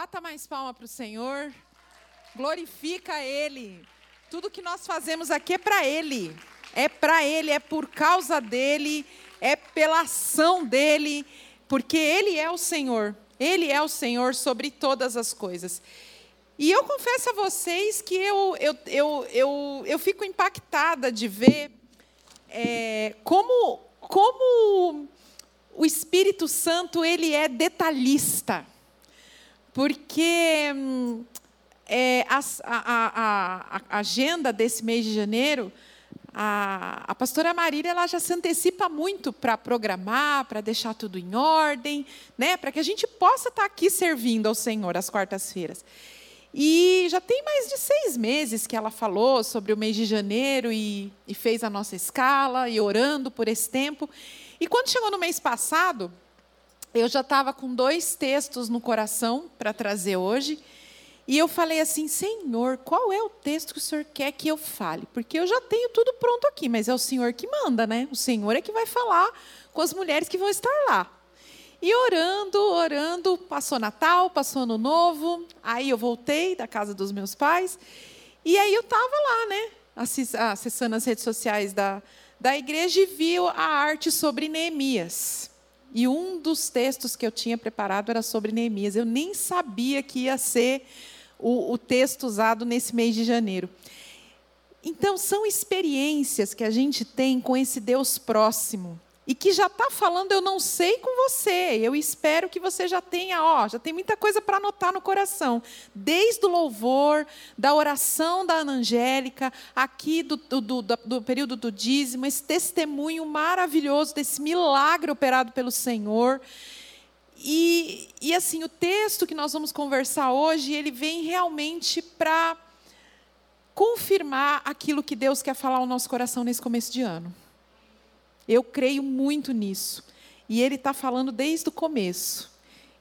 Bata mais palma para o Senhor. Glorifica Ele. Tudo que nós fazemos aqui é para Ele. É para Ele, é por causa dEle, é pela ação dEle, porque Ele é o Senhor. Ele é o Senhor sobre todas as coisas. E eu confesso a vocês que eu, eu, eu, eu, eu fico impactada de ver é, como, como o Espírito Santo ele é detalhista. Porque hum, é, a, a, a, agenda desse mês de janeiro, a, a pastora Marília ela já se antecipa muito para programar, para deixar tudo em ordem, né, para que a gente possa estar aqui servindo ao Senhor às quartas-feiras. E já tem mais de seis meses que ela falou sobre o mês de janeiro e, e fez a nossa escala e orando por esse tempo. E quando chegou no mês passado, eu já estava com dois textos no coração para trazer hoje. E eu falei assim: Senhor, qual é o texto que o Senhor quer que eu fale? Porque eu já tenho tudo pronto aqui, mas é o Senhor que manda, né? O Senhor é que vai falar com as mulheres que vão estar lá. E orando, orando, passou Natal, passou Ano Novo, aí eu voltei da casa dos meus pais, e aí eu estava lá, né, acessando as redes sociais da, da igreja e vi a arte sobre Neemias. E um dos textos que eu tinha preparado era sobre Neemias. Eu nem sabia que ia ser o, o texto usado nesse mês de janeiro. Então, são experiências que a gente tem com esse Deus próximo e que já está falando, eu não sei com você. Eu espero que você já tenha, ó, já tem muita coisa para anotar no coração. Desde o louvor, da oração da Ana Angélica, aqui do, do, do, do período do dízimo, esse testemunho maravilhoso desse milagre operado pelo Senhor. E, e assim, o texto que nós vamos conversar hoje, ele vem realmente para confirmar aquilo que Deus quer falar ao nosso coração nesse começo de ano. Eu creio muito nisso. E ele está falando desde o começo.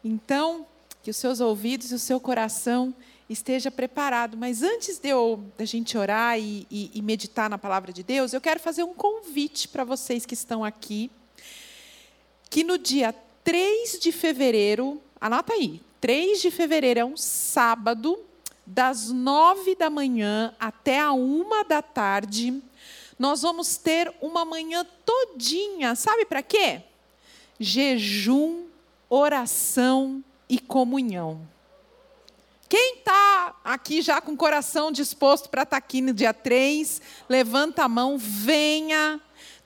Então, que os seus ouvidos e o seu coração esteja preparado. Mas antes de eu, da gente orar e, e, e meditar na palavra de Deus, eu quero fazer um convite para vocês que estão aqui. Que no dia 3 de fevereiro, anota aí, 3 de fevereiro é um sábado, das nove da manhã até a uma da tarde, nós vamos ter uma manhã todinha, sabe para quê? Jejum, oração e comunhão. Quem está aqui já com o coração disposto para estar tá aqui no dia 3, levanta a mão, venha,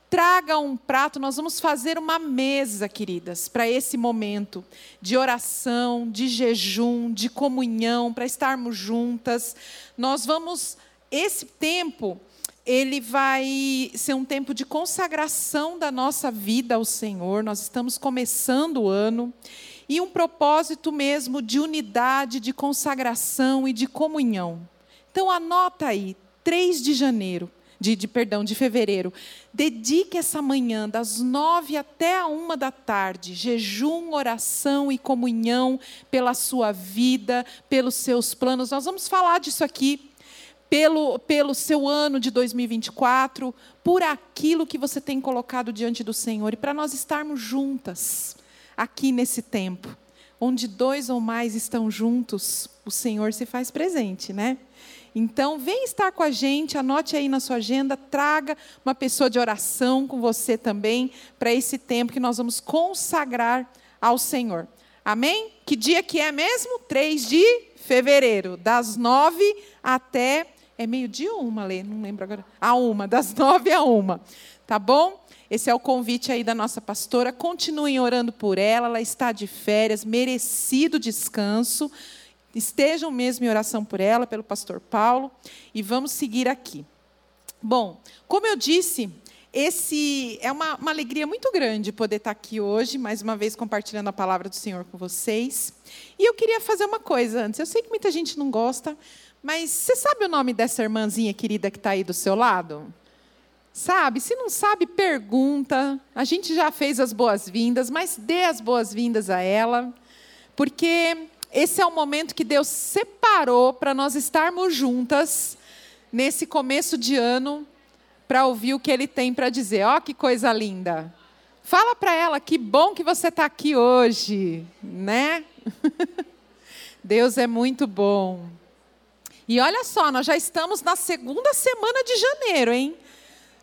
traga um prato. Nós vamos fazer uma mesa, queridas, para esse momento de oração, de jejum, de comunhão, para estarmos juntas. Nós vamos, esse tempo, ele vai ser um tempo de consagração da nossa vida ao Senhor. Nós estamos começando o ano e um propósito mesmo de unidade, de consagração e de comunhão. Então anota aí, 3 de janeiro, de, de, perdão, de fevereiro. Dedique essa manhã, das nove até a uma da tarde, jejum, oração e comunhão pela sua vida, pelos seus planos. Nós vamos falar disso aqui pelo, pelo seu ano de 2024, por aquilo que você tem colocado diante do Senhor e para nós estarmos juntas aqui nesse tempo, onde dois ou mais estão juntos, o Senhor se faz presente, né? Então, vem estar com a gente, anote aí na sua agenda, traga uma pessoa de oração com você também, para esse tempo que nós vamos consagrar ao Senhor. Amém? Que dia que é mesmo? 3 de fevereiro, das nove até é meio-dia ou uma, Lê? Não lembro agora. A uma, das nove a uma. Tá bom? Esse é o convite aí da nossa pastora. Continuem orando por ela. Ela está de férias, merecido descanso. Estejam mesmo em oração por ela, pelo pastor Paulo. E vamos seguir aqui. Bom, como eu disse, esse é uma, uma, alegria muito grande poder estar aqui hoje, mais uma vez compartilhando a palavra do Senhor com vocês. E eu queria fazer uma coisa antes. Eu sei que muita gente não gosta, mas você sabe o nome dessa irmãzinha querida que está aí do seu lado? Sabe? Se não sabe, pergunta. A gente já fez as boas-vindas, mas dê as boas-vindas a ela, porque esse é o momento que Deus separou para nós estarmos juntas nesse começo de ano para ouvir o que Ele tem para dizer. Ó, oh, que coisa linda! Fala para ela que bom que você está aqui hoje, né? Deus é muito bom. E olha só, nós já estamos na segunda semana de janeiro, hein?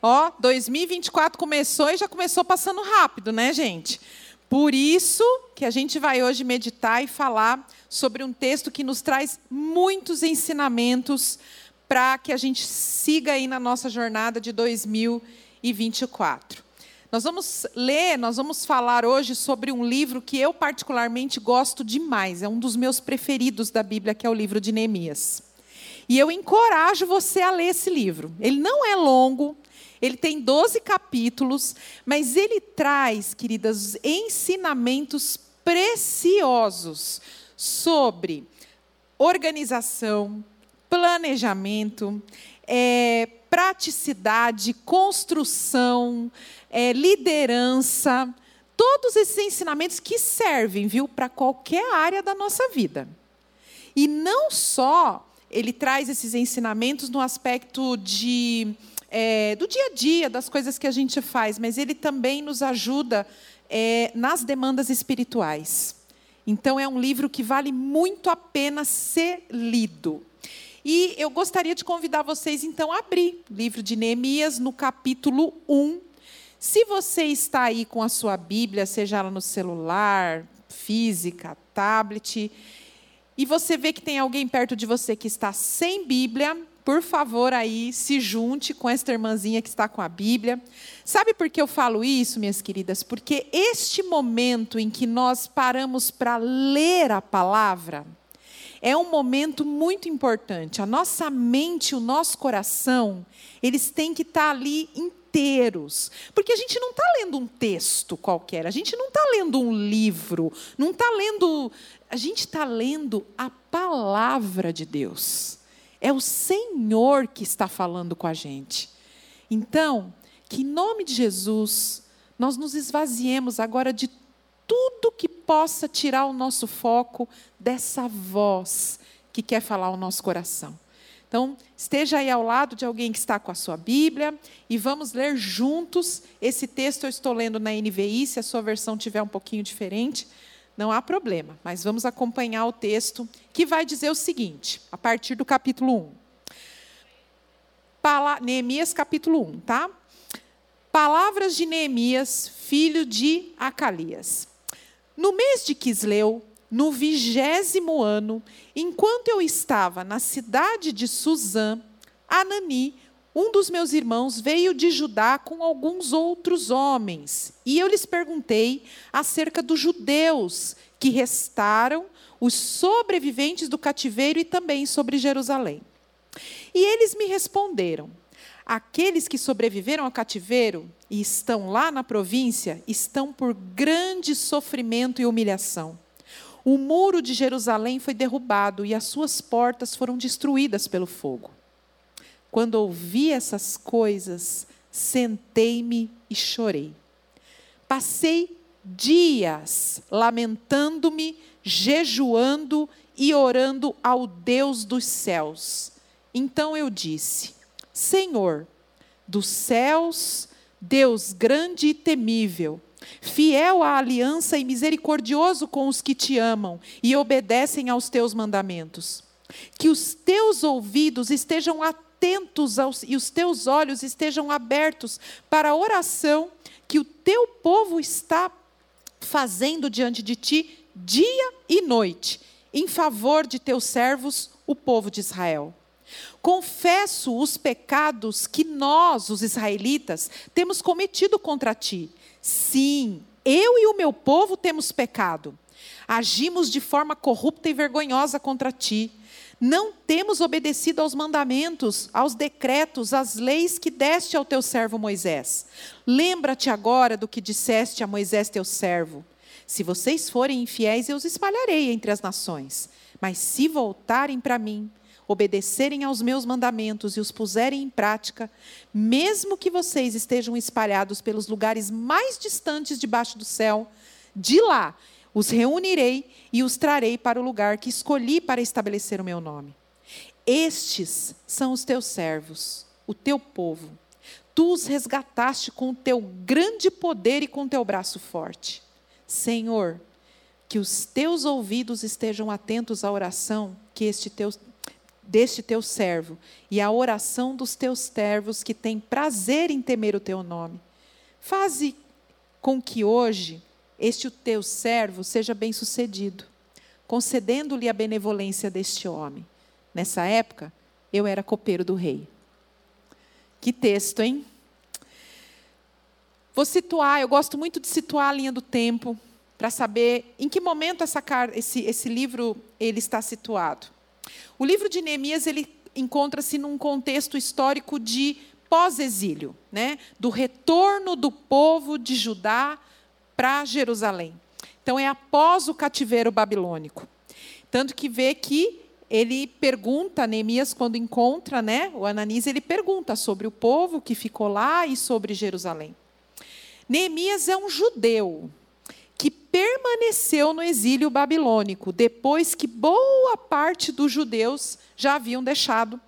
Ó, 2024 começou e já começou passando rápido, né, gente? Por isso que a gente vai hoje meditar e falar sobre um texto que nos traz muitos ensinamentos para que a gente siga aí na nossa jornada de 2024. Nós vamos ler, nós vamos falar hoje sobre um livro que eu particularmente gosto demais, é um dos meus preferidos da Bíblia, que é o livro de Neemias. E eu encorajo você a ler esse livro. Ele não é longo, ele tem 12 capítulos, mas ele traz, queridas, ensinamentos preciosos sobre organização, planejamento, é, praticidade, construção, é, liderança, todos esses ensinamentos que servem, viu, para qualquer área da nossa vida. E não só ele traz esses ensinamentos no aspecto de é, do dia a dia, das coisas que a gente faz, mas ele também nos ajuda é, nas demandas espirituais. Então, é um livro que vale muito a pena ser lido. E eu gostaria de convidar vocês, então, a abrir o livro de Neemias no capítulo 1. Se você está aí com a sua Bíblia, seja ela no celular, física, tablet, e você vê que tem alguém perto de você que está sem Bíblia, por favor, aí se junte com esta irmãzinha que está com a Bíblia. Sabe por que eu falo isso, minhas queridas? Porque este momento em que nós paramos para ler a palavra é um momento muito importante. A nossa mente, o nosso coração, eles têm que estar ali inteiros. Porque a gente não está lendo um texto qualquer, a gente não está lendo um livro, não está lendo. A gente está lendo a palavra de Deus. É o Senhor que está falando com a gente. Então, que em nome de Jesus, nós nos esvaziemos agora de tudo que possa tirar o nosso foco dessa voz que quer falar ao nosso coração. Então, esteja aí ao lado de alguém que está com a sua Bíblia e vamos ler juntos. Esse texto eu estou lendo na NVI, se a sua versão tiver um pouquinho diferente, não há problema, mas vamos acompanhar o texto que vai dizer o seguinte, a partir do capítulo 1. Pala Neemias capítulo 1, tá? Palavras de Neemias, filho de Acalias. No mês de Quisleu, no vigésimo ano, enquanto eu estava na cidade de Suzã, Anani, um dos meus irmãos veio de Judá com alguns outros homens, e eu lhes perguntei acerca dos judeus que restaram, os sobreviventes do cativeiro e também sobre Jerusalém. E eles me responderam: aqueles que sobreviveram ao cativeiro e estão lá na província estão por grande sofrimento e humilhação. O muro de Jerusalém foi derrubado e as suas portas foram destruídas pelo fogo. Quando ouvi essas coisas, sentei-me e chorei. Passei dias lamentando-me, jejuando e orando ao Deus dos céus. Então eu disse: Senhor, dos céus, Deus grande e temível, fiel à aliança e misericordioso com os que te amam e obedecem aos teus mandamentos. Que os teus ouvidos estejam atentos aos, e os teus olhos estejam abertos para a oração que o teu povo está fazendo diante de ti dia e noite, em favor de teus servos, o povo de Israel. Confesso os pecados que nós, os israelitas, temos cometido contra ti. Sim, eu e o meu povo temos pecado. Agimos de forma corrupta e vergonhosa contra ti não temos obedecido aos mandamentos, aos decretos, às leis que deste ao teu servo Moisés. Lembra-te agora do que disseste a Moisés, teu servo. Se vocês forem infiéis, eu os espalharei entre as nações. Mas se voltarem para mim, obedecerem aos meus mandamentos e os puserem em prática, mesmo que vocês estejam espalhados pelos lugares mais distantes debaixo do céu, de lá os reunirei e os trarei para o lugar que escolhi para estabelecer o meu nome. Estes são os teus servos, o teu povo. Tu os resgataste com o teu grande poder e com o teu braço forte. Senhor, que os teus ouvidos estejam atentos à oração que este teu, deste teu servo e à oração dos teus servos que têm prazer em temer o teu nome. Faze com que hoje este teu servo seja bem-sucedido, concedendo-lhe a benevolência deste homem. Nessa época, eu era copeiro do rei. Que texto, hein? Vou situar, eu gosto muito de situar a linha do tempo, para saber em que momento essa, esse, esse livro ele está situado. O livro de Neemias ele encontra-se num contexto histórico de pós-exílio, né? do retorno do povo de Judá para Jerusalém. Então é após o cativeiro babilônico. Tanto que vê que ele pergunta, Neemias, quando encontra né, o Ananias, ele pergunta sobre o povo que ficou lá e sobre Jerusalém. Neemias é um judeu permaneceu no exílio babilônico, depois que boa parte dos judeus já haviam deixado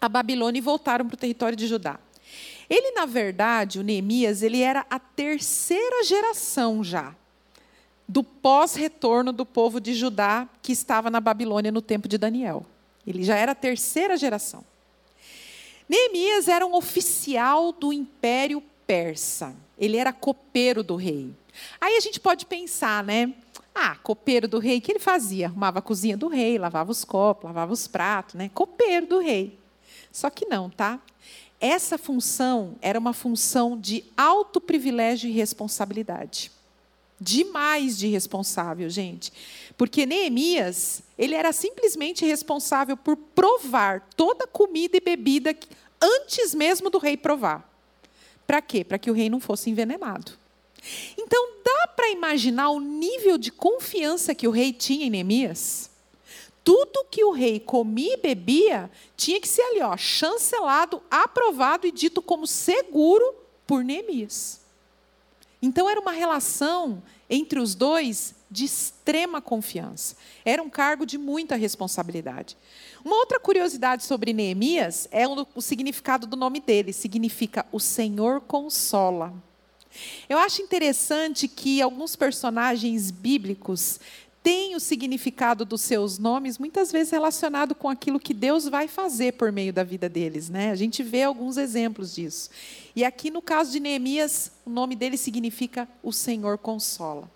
a Babilônia e voltaram para o território de Judá. Ele, na verdade, o Neemias, ele era a terceira geração já do pós-retorno do povo de Judá que estava na Babilônia no tempo de Daniel. Ele já era a terceira geração. Neemias era um oficial do Império Persa. Ele era copeiro do rei. Aí a gente pode pensar, né? Ah, copeiro do rei, o que ele fazia? Arrumava a cozinha do rei, lavava os copos, lavava os pratos, né? Copeiro do rei. Só que não, tá? Essa função era uma função de alto privilégio e responsabilidade demais de responsável, gente. Porque Neemias, ele era simplesmente responsável por provar toda comida e bebida antes mesmo do rei provar. Para quê? Para que o rei não fosse envenenado. Então, dá para imaginar o nível de confiança que o rei tinha em Neemias? Tudo que o rei comia e bebia tinha que ser ali, ó, chancelado, aprovado e dito como seguro por Neemias. Então era uma relação entre os dois de extrema confiança. Era um cargo de muita responsabilidade. Uma outra curiosidade sobre Neemias é o significado do nome dele. Significa o Senhor consola. Eu acho interessante que alguns personagens bíblicos tem o significado dos seus nomes muitas vezes relacionado com aquilo que Deus vai fazer por meio da vida deles, né? A gente vê alguns exemplos disso. E aqui no caso de Neemias, o nome dele significa o Senhor consola.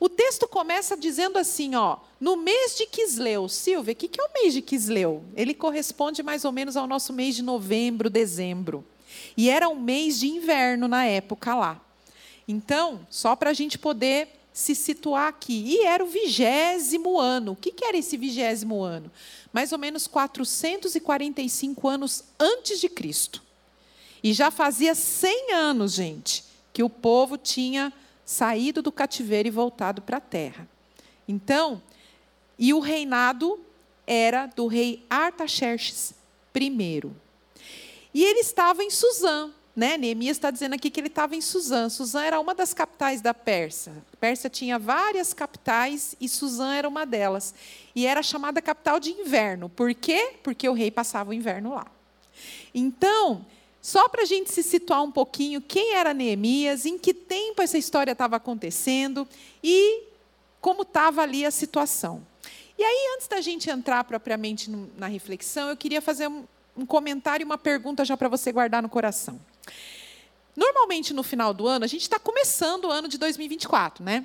O texto começa dizendo assim, ó, no mês de Quisleu, Silvia, o que é o mês de Quisleu? Ele corresponde mais ou menos ao nosso mês de novembro, dezembro. E era um mês de inverno na época lá. Então, só para a gente poder se situar aqui. E era o vigésimo ano. O que, que era esse vigésimo ano? Mais ou menos 445 anos antes de Cristo. E já fazia 100 anos, gente, que o povo tinha saído do cativeiro e voltado para a terra. Então, e o reinado era do rei Artaxerxes I. E ele estava em Suzã, né? Neemias está dizendo aqui que ele estava em Suzã. Suzã era uma das capitais da Pérsia. A Pérsia tinha várias capitais e Suzã era uma delas. E era chamada capital de inverno. Por quê? Porque o rei passava o inverno lá. Então, só para a gente se situar um pouquinho, quem era Neemias, em que tempo essa história estava acontecendo e como estava ali a situação. E aí, antes da gente entrar propriamente na reflexão, eu queria fazer um, comentário e uma pergunta já para você guardar no coração. Normalmente, no final do ano, a gente está começando o ano de 2024, né?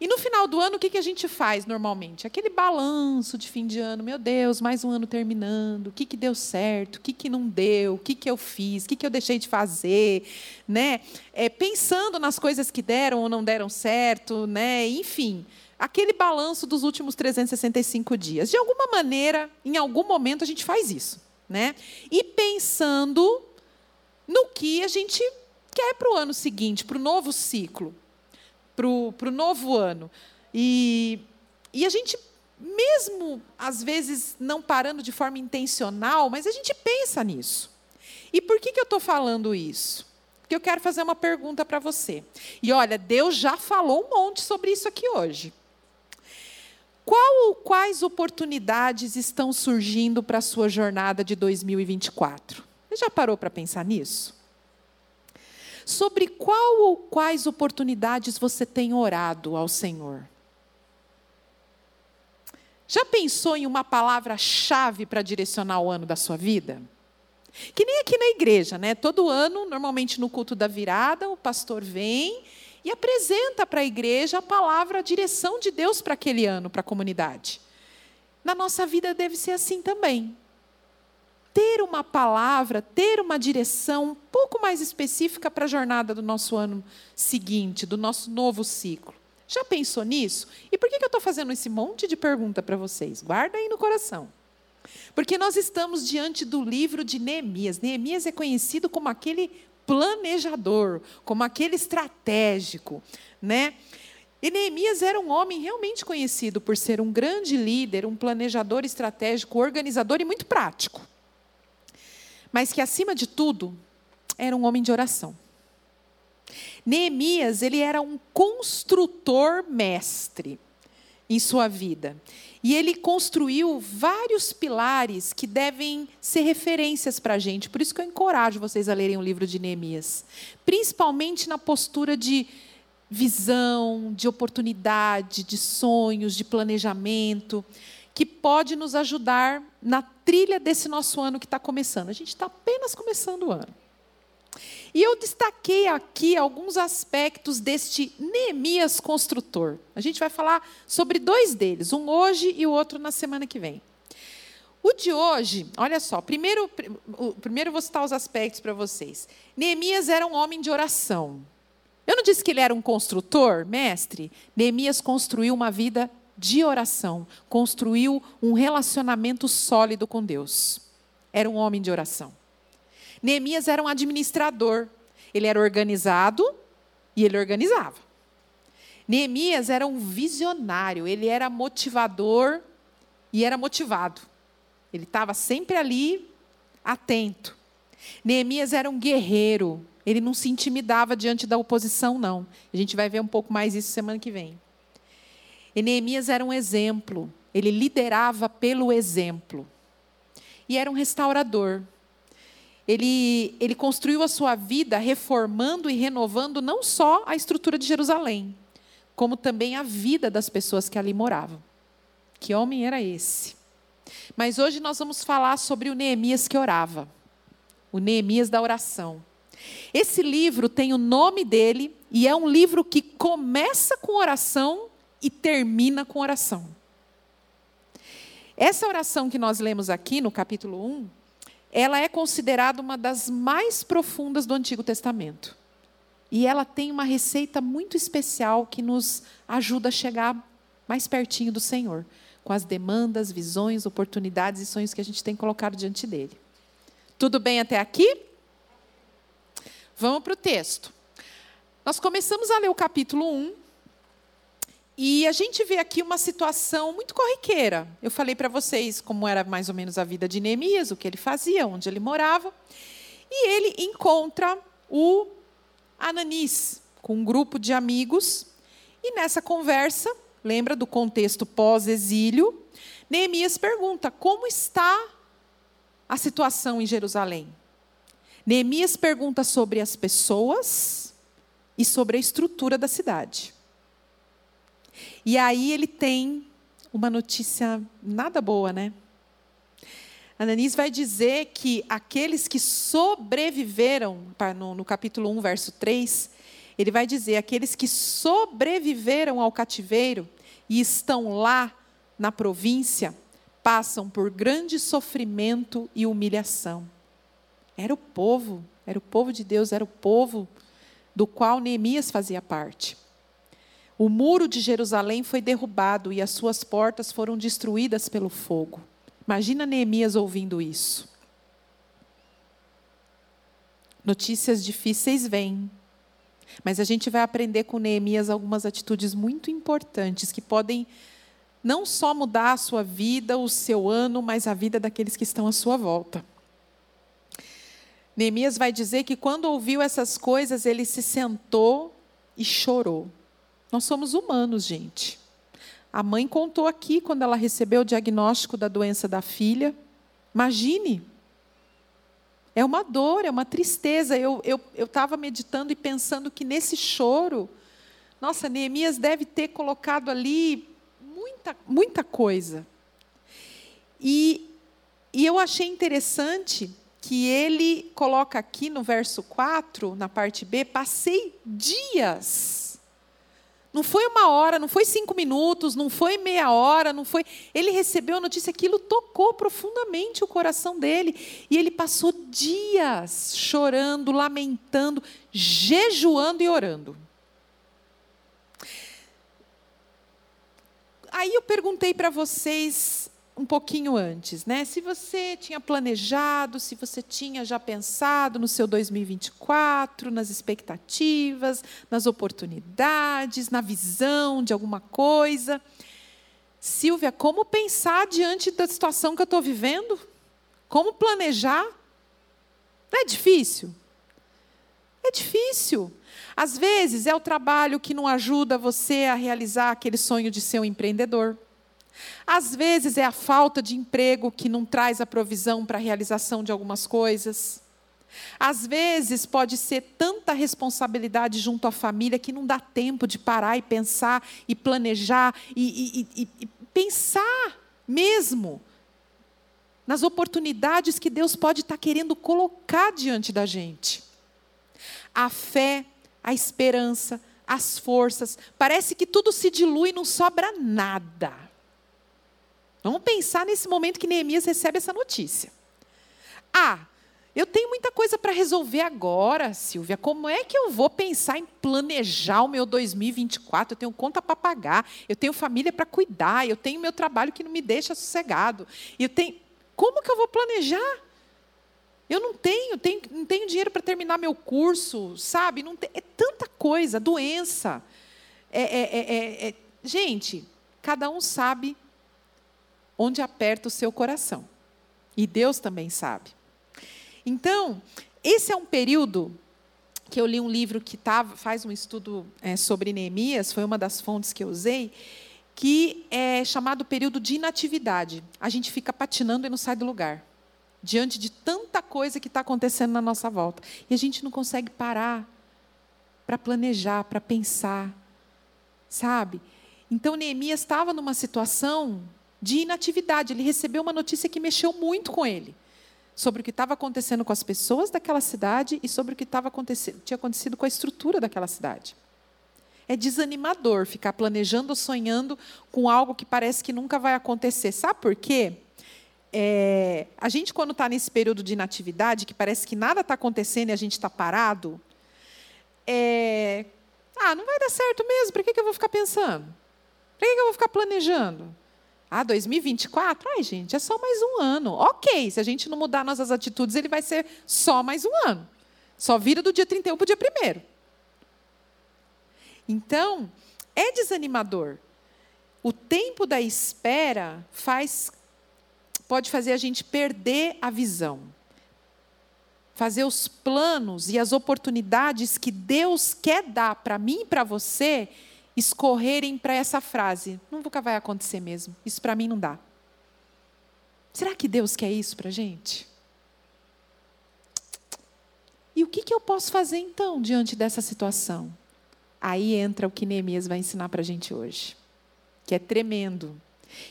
E no final do ano, o que, que a gente faz normalmente? Aquele balanço de fim de ano, meu Deus, mais um ano terminando, o que, que deu certo, o que, que não deu, o que, que eu fiz, o que, que eu deixei de fazer, né? É, pensando nas coisas que deram ou não deram certo, né? Enfim, aquele balanço dos últimos 365 dias. De alguma maneira, em algum momento, a gente faz isso, né? E pensando no que a gente quer para o ano seguinte, para o novo ciclo, para o novo ano. E, e a gente, mesmo às vezes não parando de forma intencional, mas a gente pensa nisso. E por que, que eu estou falando isso? Porque eu quero fazer uma pergunta para você. E olha, Deus já falou um monte sobre isso aqui hoje. Qual ou quais oportunidades estão surgindo para a sua jornada de 2024? Você já parou para pensar nisso? Sobre qual ou quais oportunidades você tem orado ao Senhor? Já pensou em uma palavra-chave para direcionar o ano da sua vida? Que nem aqui na igreja, né? Todo ano, normalmente no culto da virada, o pastor vem e apresenta para a igreja a palavra, a direção de Deus para aquele ano, para a comunidade. Na nossa vida deve ser assim também. Ter uma palavra, ter uma direção um pouco mais específica para a jornada do nosso ano seguinte, do nosso novo ciclo. Já pensou nisso? E por que eu estou fazendo esse monte de pergunta para vocês? Guarda aí no coração. Porque nós estamos diante do livro de Neemias. Neemias é conhecido como aquele planejador, como aquele estratégico, né? E Neemias era um homem realmente conhecido por ser um grande líder, um planejador estratégico, organizador e muito prático. Mas que acima de tudo, era um homem de oração. Neemias, ele era um construtor mestre em sua vida. E ele construiu vários pilares que devem ser referências para a gente. Por isso que eu encorajo vocês a lerem o livro de Neemias. Principalmente na postura de visão, de oportunidade, de sonhos, de planejamento, que pode nos ajudar na trilha desse nosso ano que está começando. A gente está apenas começando o ano. E eu destaquei aqui alguns aspectos deste Neemias construtor. A gente vai falar sobre dois deles, um hoje e o outro na semana que vem. O de hoje, olha só, primeiro, primeiro vou citar os aspectos para vocês. Neemias era um homem de oração. Eu não disse que ele era um construtor, mestre? Neemias construiu uma vida de oração, construiu um relacionamento sólido com Deus. Era um homem de oração. Neemias era um administrador. Ele era organizado e ele organizava. Neemias era um visionário, ele era motivador e era motivado. Ele estava sempre ali, atento. Neemias era um guerreiro, ele não se intimidava diante da oposição, não. A gente vai ver um pouco mais isso semana que vem. E Neemias era um exemplo, ele liderava pelo exemplo. E era um restaurador. Ele, ele construiu a sua vida reformando e renovando não só a estrutura de Jerusalém, como também a vida das pessoas que ali moravam. Que homem era esse? Mas hoje nós vamos falar sobre o Neemias que orava, o Neemias da oração. Esse livro tem o nome dele e é um livro que começa com oração e termina com oração. Essa oração que nós lemos aqui no capítulo 1 ela é considerada uma das mais profundas do Antigo Testamento. E ela tem uma receita muito especial que nos ajuda a chegar mais pertinho do Senhor, com as demandas, visões, oportunidades e sonhos que a gente tem colocado diante dele. Tudo bem até aqui? Vamos para o texto. Nós começamos a ler o capítulo 1, e a gente vê aqui uma situação muito corriqueira. Eu falei para vocês como era mais ou menos a vida de Neemias, o que ele fazia, onde ele morava. E ele encontra o Ananis com um grupo de amigos. E nessa conversa, lembra do contexto pós-exílio, Neemias pergunta: como está a situação em Jerusalém? Neemias pergunta sobre as pessoas e sobre a estrutura da cidade. E aí ele tem uma notícia nada boa, né? Ananis vai dizer que aqueles que sobreviveram, no, no capítulo 1, verso 3, ele vai dizer: aqueles que sobreviveram ao cativeiro e estão lá na província, passam por grande sofrimento e humilhação. Era o povo, era o povo de Deus, era o povo do qual Neemias fazia parte. O muro de Jerusalém foi derrubado e as suas portas foram destruídas pelo fogo. Imagina Neemias ouvindo isso. Notícias difíceis vêm, mas a gente vai aprender com Neemias algumas atitudes muito importantes que podem não só mudar a sua vida, o seu ano, mas a vida daqueles que estão à sua volta. Neemias vai dizer que quando ouviu essas coisas, ele se sentou e chorou. Nós somos humanos, gente. A mãe contou aqui quando ela recebeu o diagnóstico da doença da filha. Imagine. É uma dor, é uma tristeza. Eu estava eu, eu meditando e pensando que nesse choro, nossa, Neemias deve ter colocado ali muita, muita coisa. E, e eu achei interessante que ele coloca aqui no verso 4, na parte B, passei dias. Não foi uma hora, não foi cinco minutos, não foi meia hora, não foi. Ele recebeu a notícia, aquilo tocou profundamente o coração dele. E ele passou dias chorando, lamentando, jejuando e orando. Aí eu perguntei para vocês um pouquinho antes, né? Se você tinha planejado, se você tinha já pensado no seu 2024, nas expectativas, nas oportunidades, na visão de alguma coisa. Silvia, como pensar diante da situação que eu estou vivendo? Como planejar? Não é difícil? É difícil. Às vezes é o trabalho que não ajuda você a realizar aquele sonho de ser um empreendedor. Às vezes é a falta de emprego que não traz a provisão para a realização de algumas coisas. Às vezes pode ser tanta responsabilidade junto à família que não dá tempo de parar e pensar e planejar e, e, e, e pensar mesmo nas oportunidades que Deus pode estar querendo colocar diante da gente. A fé a esperança, as forças. Parece que tudo se dilui e não sobra nada. Vamos pensar nesse momento que Neemias recebe essa notícia. Ah, eu tenho muita coisa para resolver agora, Silvia. Como é que eu vou pensar em planejar o meu 2024? Eu tenho conta para pagar, eu tenho família para cuidar, eu tenho meu trabalho que não me deixa sossegado. Eu tenho, como que eu vou planejar? Eu não tenho, tenho não tenho dinheiro para terminar meu curso, sabe? Tem, é tanta coisa, doença. É, é, é, é, gente, cada um sabe onde aperta o seu coração. E Deus também sabe. Então, esse é um período que eu li um livro que tava, faz um estudo é, sobre Neemias, foi uma das fontes que eu usei, que é chamado período de inatividade. A gente fica patinando e não sai do lugar diante de tanta coisa que está acontecendo na nossa volta. E a gente não consegue parar para planejar, para pensar, sabe? Então Neemias estava numa situação de inatividade. Ele recebeu uma notícia que mexeu muito com ele sobre o que estava acontecendo com as pessoas daquela cidade e sobre o que estava acontecendo, tinha acontecido com a estrutura daquela cidade. É desanimador ficar planejando ou sonhando com algo que parece que nunca vai acontecer. Sabe por quê? é, a gente, quando está nesse período de inatividade, que parece que nada está acontecendo e a gente está parado, é, ah, não vai dar certo mesmo, para que, que eu vou ficar pensando? Para que, que eu vou ficar planejando? Ah, 2024? Ai, gente, é só mais um ano. Ok, se a gente não mudar nossas atitudes, ele vai ser só mais um ano. Só vira do dia 31 para o dia 1. Então, é desanimador. O tempo da espera faz pode fazer a gente perder a visão. Fazer os planos e as oportunidades que Deus quer dar para mim e para você escorrerem para essa frase. Nunca vai acontecer mesmo. Isso para mim não dá. Será que Deus quer isso para a gente? E o que, que eu posso fazer então diante dessa situação? Aí entra o que Neemias vai ensinar para a gente hoje, que é tremendo.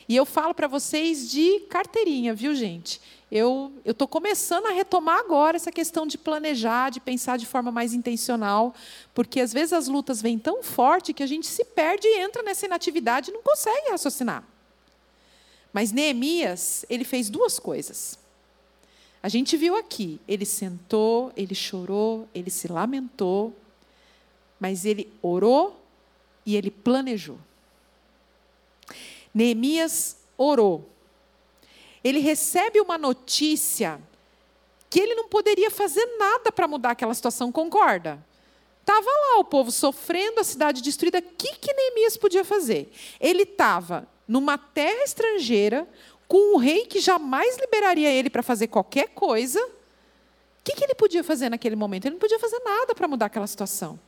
E eu falo para vocês de carteirinha, viu, gente? Eu estou começando a retomar agora essa questão de planejar, de pensar de forma mais intencional, porque às vezes as lutas vêm tão forte que a gente se perde e entra nessa inatividade e não consegue raciocinar. Mas Neemias, ele fez duas coisas. A gente viu aqui, ele sentou, ele chorou, ele se lamentou, mas ele orou e ele planejou. Neemias orou. Ele recebe uma notícia que ele não poderia fazer nada para mudar aquela situação, concorda? Estava lá o povo sofrendo, a cidade destruída. O que, que Neemias podia fazer? Ele estava numa terra estrangeira, com um rei que jamais liberaria ele para fazer qualquer coisa. O que, que ele podia fazer naquele momento? Ele não podia fazer nada para mudar aquela situação.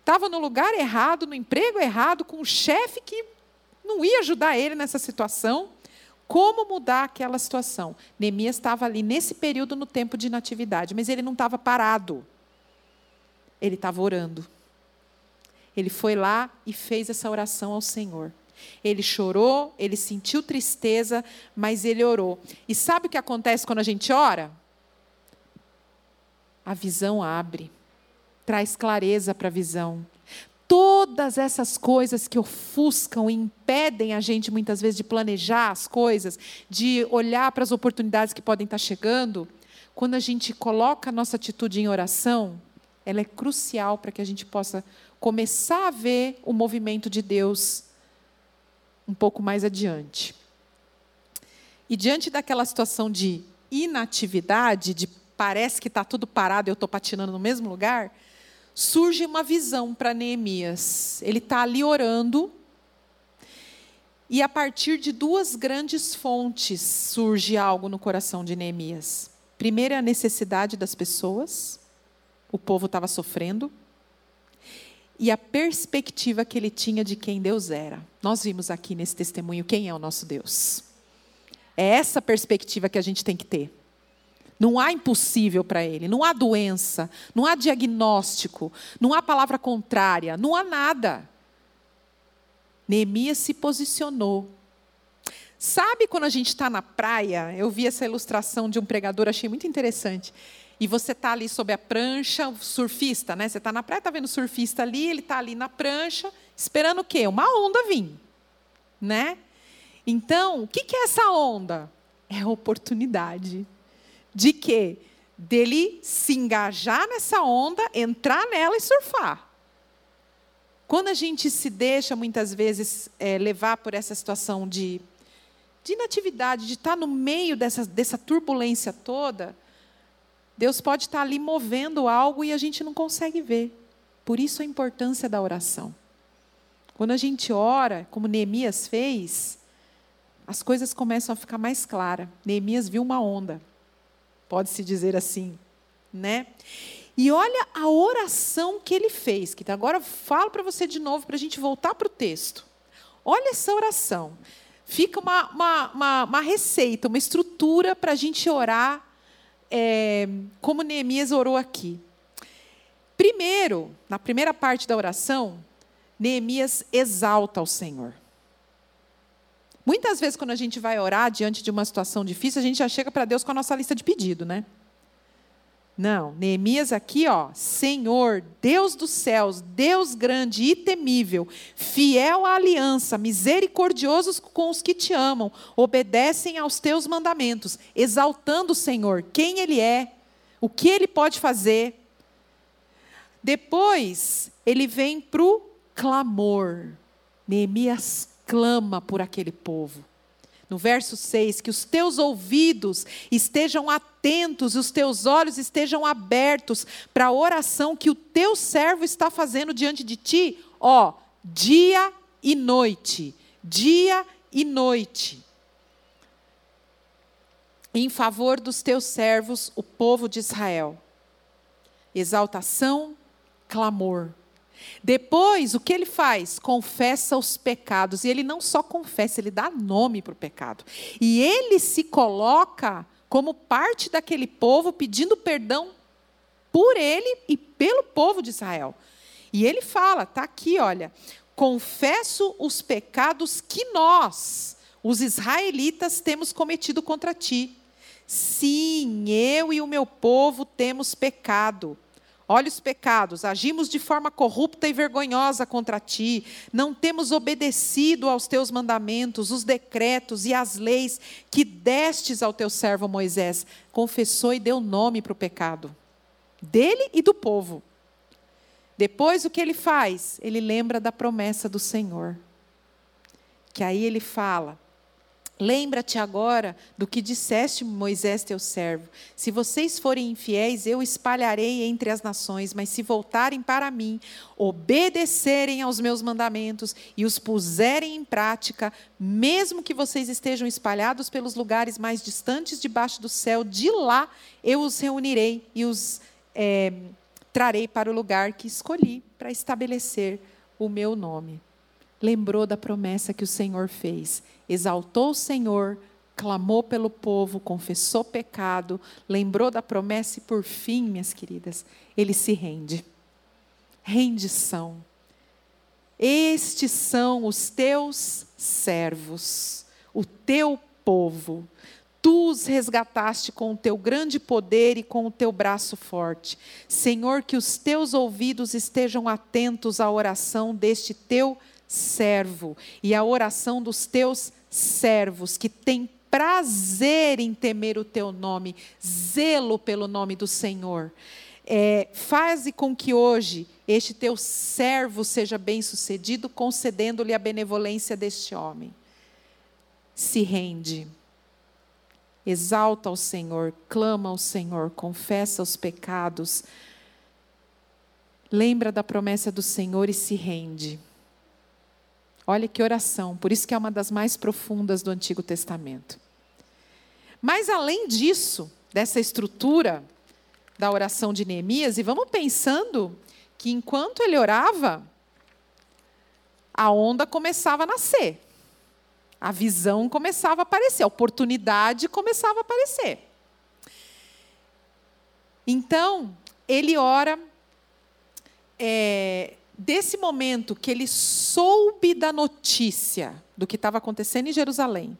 Estava no lugar errado, no emprego errado, com um chefe que não ia ajudar ele nessa situação. Como mudar aquela situação? Neemias estava ali nesse período no tempo de inatividade, mas ele não estava parado. Ele estava orando. Ele foi lá e fez essa oração ao Senhor. Ele chorou, ele sentiu tristeza, mas ele orou. E sabe o que acontece quando a gente ora? A visão abre, traz clareza para a visão. Todas essas coisas que ofuscam e impedem a gente muitas vezes de planejar as coisas, de olhar para as oportunidades que podem estar chegando, quando a gente coloca a nossa atitude em oração, ela é crucial para que a gente possa começar a ver o movimento de Deus um pouco mais adiante. E diante daquela situação de inatividade, de parece que está tudo parado, eu estou patinando no mesmo lugar, surge uma visão para Neemias. Ele está ali orando, e a partir de duas grandes fontes surge algo no coração de Neemias. Primeiro é a necessidade das pessoas, o povo estava sofrendo e a perspectiva que ele tinha de quem Deus era. Nós vimos aqui nesse testemunho quem é o nosso Deus. É essa perspectiva que a gente tem que ter. Não há impossível para ele, não há doença, não há diagnóstico, não há palavra contrária, não há nada. Neemias se posicionou. Sabe quando a gente está na praia? Eu vi essa ilustração de um pregador, achei muito interessante e você está ali sob a prancha, surfista, né? Você está na praia, está vendo o surfista ali, ele está ali na prancha, esperando o quê? Uma onda vir, né? Então, o que, que é essa onda? É oportunidade de quê? Dele se engajar nessa onda, entrar nela e surfar. Quando a gente se deixa, muitas vezes, é, levar por essa situação de, de inatividade, de estar no meio dessa, dessa turbulência toda, Deus pode estar ali movendo algo e a gente não consegue ver. Por isso a importância da oração. Quando a gente ora, como Neemias fez, as coisas começam a ficar mais claras. Neemias viu uma onda, pode-se dizer assim, né? E olha a oração que ele fez, que agora eu falo para você de novo, para a gente voltar para o texto. Olha essa oração. Fica uma, uma, uma, uma receita, uma estrutura para a gente orar é, como Neemias orou aqui. Primeiro, na primeira parte da oração, Neemias exalta o Senhor. Muitas vezes, quando a gente vai orar diante de uma situação difícil, a gente já chega para Deus com a nossa lista de pedido, né? Não, Neemias aqui, ó, Senhor, Deus dos céus, Deus grande e temível, fiel à aliança, misericordiosos com os que te amam, obedecem aos teus mandamentos, exaltando o Senhor, quem Ele é, o que Ele pode fazer. Depois, ele vem para o clamor. Neemias clama por aquele povo no verso 6, que os teus ouvidos estejam atentos, os teus olhos estejam abertos para a oração que o teu servo está fazendo diante de ti, ó, dia e noite, dia e noite. Em favor dos teus servos, o povo de Israel. Exaltação, clamor depois, o que ele faz? Confessa os pecados. E ele não só confessa, ele dá nome para o pecado. E ele se coloca como parte daquele povo, pedindo perdão por ele e pelo povo de Israel. E ele fala, está aqui, olha, confesso os pecados que nós, os israelitas, temos cometido contra ti. Sim, eu e o meu povo temos pecado. Olha os pecados, agimos de forma corrupta e vergonhosa contra ti, não temos obedecido aos teus mandamentos, os decretos e as leis que destes ao teu servo Moisés. Confessou e deu nome para o pecado, dele e do povo. Depois o que ele faz? Ele lembra da promessa do Senhor. Que aí ele fala: Lembra-te agora do que disseste, Moisés, teu servo: Se vocês forem infiéis, eu espalharei entre as nações, mas se voltarem para mim, obedecerem aos meus mandamentos e os puserem em prática, mesmo que vocês estejam espalhados pelos lugares mais distantes debaixo do céu, de lá eu os reunirei e os é, trarei para o lugar que escolhi para estabelecer o meu nome. Lembrou da promessa que o Senhor fez, exaltou o Senhor, clamou pelo povo, confessou pecado, lembrou da promessa e, por fim, minhas queridas, ele se rende. Rendição. Estes são os teus servos, o teu povo. Tu os resgataste com o teu grande poder e com o teu braço forte. Senhor, que os teus ouvidos estejam atentos à oração deste teu servo e à oração dos teus servos, que têm prazer em temer o teu nome, zelo pelo nome do Senhor. É, faze com que hoje este teu servo seja bem-sucedido, concedendo-lhe a benevolência deste homem. Se rende. Exalta ao Senhor, clama ao Senhor, confessa os pecados. Lembra da promessa do Senhor e se rende. Olha que oração, por isso que é uma das mais profundas do Antigo Testamento. Mas além disso, dessa estrutura da oração de Neemias, e vamos pensando que enquanto ele orava, a onda começava a nascer. A visão começava a aparecer, a oportunidade começava a aparecer. Então, ele ora, é, desse momento que ele soube da notícia do que estava acontecendo em Jerusalém,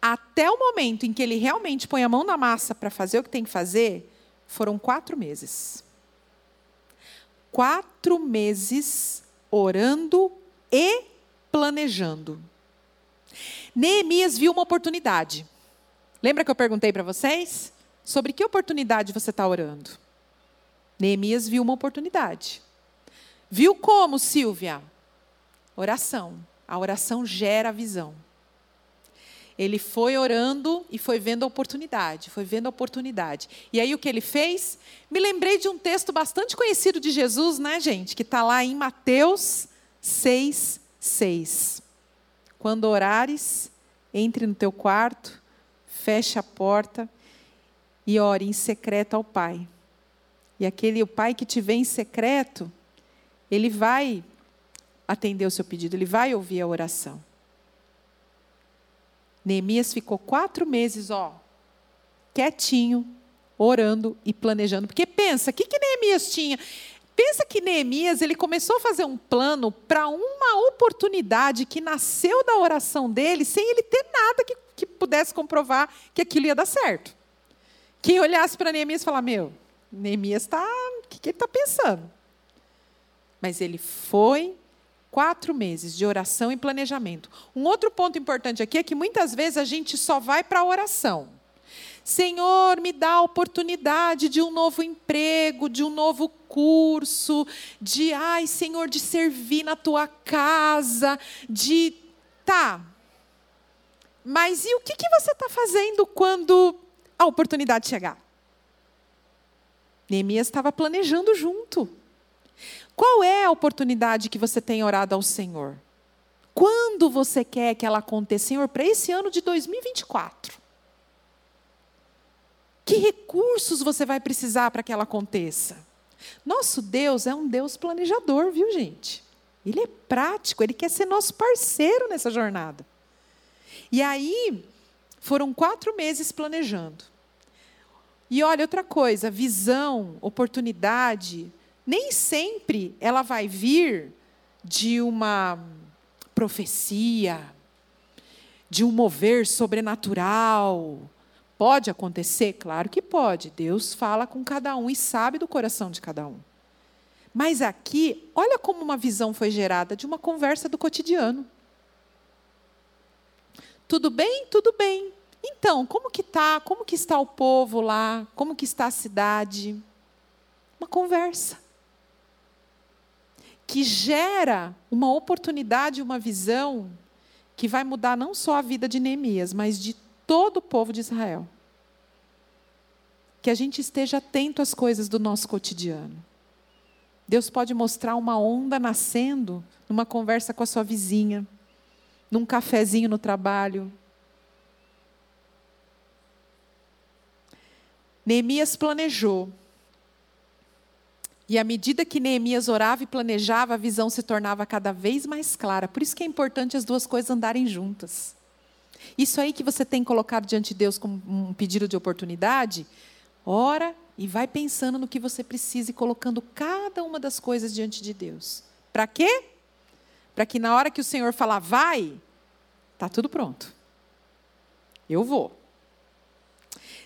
até o momento em que ele realmente põe a mão na massa para fazer o que tem que fazer, foram quatro meses. Quatro meses orando e planejando. Neemias viu uma oportunidade. Lembra que eu perguntei para vocês? Sobre que oportunidade você está orando? Neemias viu uma oportunidade. Viu como, Silvia? Oração. A oração gera visão. Ele foi orando e foi vendo a oportunidade, foi vendo a oportunidade. E aí o que ele fez? Me lembrei de um texto bastante conhecido de Jesus, né, gente? Que está lá em Mateus 6, 6. Quando orares, entre no teu quarto, feche a porta e ore em secreto ao Pai. E aquele o Pai que te vê em secreto, ele vai atender o seu pedido, ele vai ouvir a oração. Neemias ficou quatro meses, ó, quietinho, orando e planejando. Porque pensa, o que, que Neemias tinha? Pensa que Neemias ele começou a fazer um plano para uma oportunidade que nasceu da oração dele, sem ele ter nada que, que pudesse comprovar que aquilo ia dar certo. Quem olhasse para Neemias e falar: Meu, Neemias está. O que, que ele está pensando? Mas ele foi quatro meses de oração e planejamento. Um outro ponto importante aqui é que muitas vezes a gente só vai para a oração. Senhor, me dá a oportunidade de um novo emprego, de um novo curso, de, ai, Senhor, de servir na tua casa, de. Tá. Mas e o que, que você está fazendo quando a oportunidade chegar? Neemias estava planejando junto. Qual é a oportunidade que você tem orado ao Senhor? Quando você quer que ela aconteça, Senhor, para esse ano de 2024? Que recursos você vai precisar para que ela aconteça? Nosso Deus é um Deus planejador, viu, gente? Ele é prático, ele quer ser nosso parceiro nessa jornada. E aí, foram quatro meses planejando. E olha, outra coisa, visão, oportunidade, nem sempre ela vai vir de uma profecia, de um mover sobrenatural. Pode acontecer? Claro que pode. Deus fala com cada um e sabe do coração de cada um. Mas aqui, olha como uma visão foi gerada de uma conversa do cotidiano. Tudo bem? Tudo bem. Então, como que tá? Como que está o povo lá? Como que está a cidade? Uma conversa que gera uma oportunidade, uma visão que vai mudar não só a vida de Neemias, mas de todo o povo de Israel. Que a gente esteja atento às coisas do nosso cotidiano. Deus pode mostrar uma onda nascendo numa conversa com a sua vizinha, num cafezinho no trabalho. Neemias planejou e à medida que Neemias orava e planejava, a visão se tornava cada vez mais clara. Por isso que é importante as duas coisas andarem juntas. Isso aí que você tem colocado diante de Deus como um pedido de oportunidade, ora e vai pensando no que você precisa e colocando cada uma das coisas diante de Deus. Para quê? para que na hora que o Senhor falar vai, tá tudo pronto. Eu vou.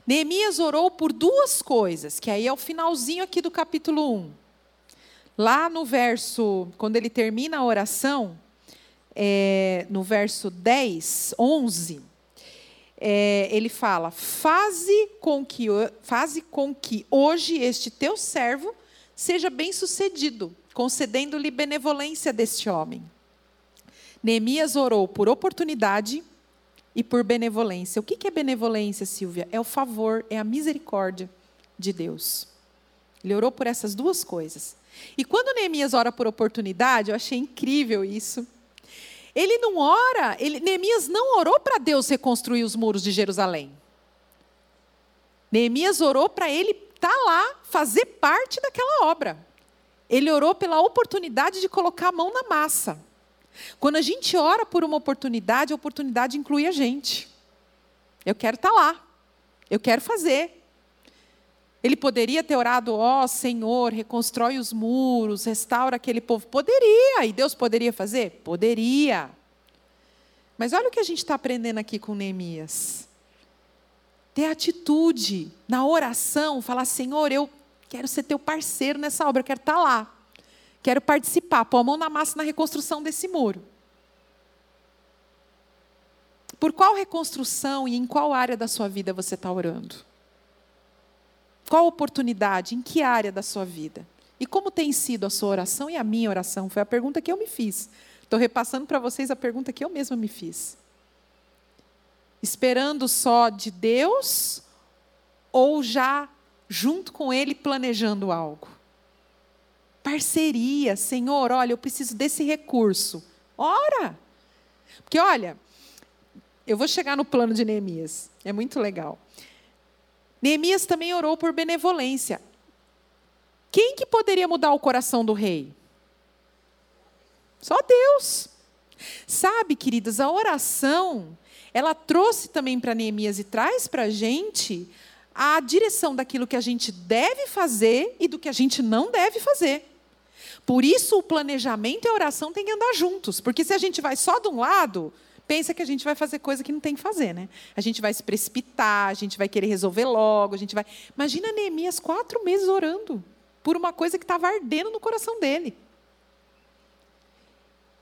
Neemias orou por duas coisas, que aí é o finalzinho aqui do capítulo 1. Lá no verso, quando ele termina a oração, é, no verso 10, 11, é, ele fala: faze com, que, faze com que hoje este teu servo seja bem sucedido, concedendo-lhe benevolência deste homem. Neemias orou por oportunidade e por benevolência. O que é benevolência, Silvia? É o favor, é a misericórdia de Deus. Ele orou por essas duas coisas. E quando Neemias ora por oportunidade, eu achei incrível isso. Ele não ora, ele, Neemias não orou para Deus reconstruir os muros de Jerusalém. Neemias orou para ele estar tá lá, fazer parte daquela obra. Ele orou pela oportunidade de colocar a mão na massa. Quando a gente ora por uma oportunidade, a oportunidade inclui a gente. Eu quero estar tá lá. Eu quero fazer. Ele poderia ter orado, ó oh, Senhor, reconstrói os muros, restaura aquele povo. Poderia. E Deus poderia fazer? Poderia. Mas olha o que a gente está aprendendo aqui com Neemias. Ter atitude na oração, falar, Senhor, eu quero ser teu parceiro nessa obra, eu quero estar tá lá. Quero participar, pôr a mão na massa na reconstrução desse muro. Por qual reconstrução e em qual área da sua vida você está orando? Qual oportunidade? Em que área da sua vida? E como tem sido a sua oração e a minha oração? Foi a pergunta que eu me fiz. Estou repassando para vocês a pergunta que eu mesma me fiz. Esperando só de Deus ou já junto com Ele planejando algo? Parceria, Senhor, olha, eu preciso desse recurso. Ora! Porque, olha, eu vou chegar no plano de Neemias, é muito legal. Neemias também orou por benevolência. Quem que poderia mudar o coração do rei? Só Deus. Sabe, queridas, a oração, ela trouxe também para Neemias e traz para a gente a direção daquilo que a gente deve fazer e do que a gente não deve fazer. Por isso o planejamento e a oração têm que andar juntos, porque se a gente vai só de um lado, pensa que a gente vai fazer coisa que não tem que fazer, né? A gente vai se precipitar, a gente vai querer resolver logo, a gente vai. Imagina Neemias quatro meses orando por uma coisa que estava ardendo no coração dele.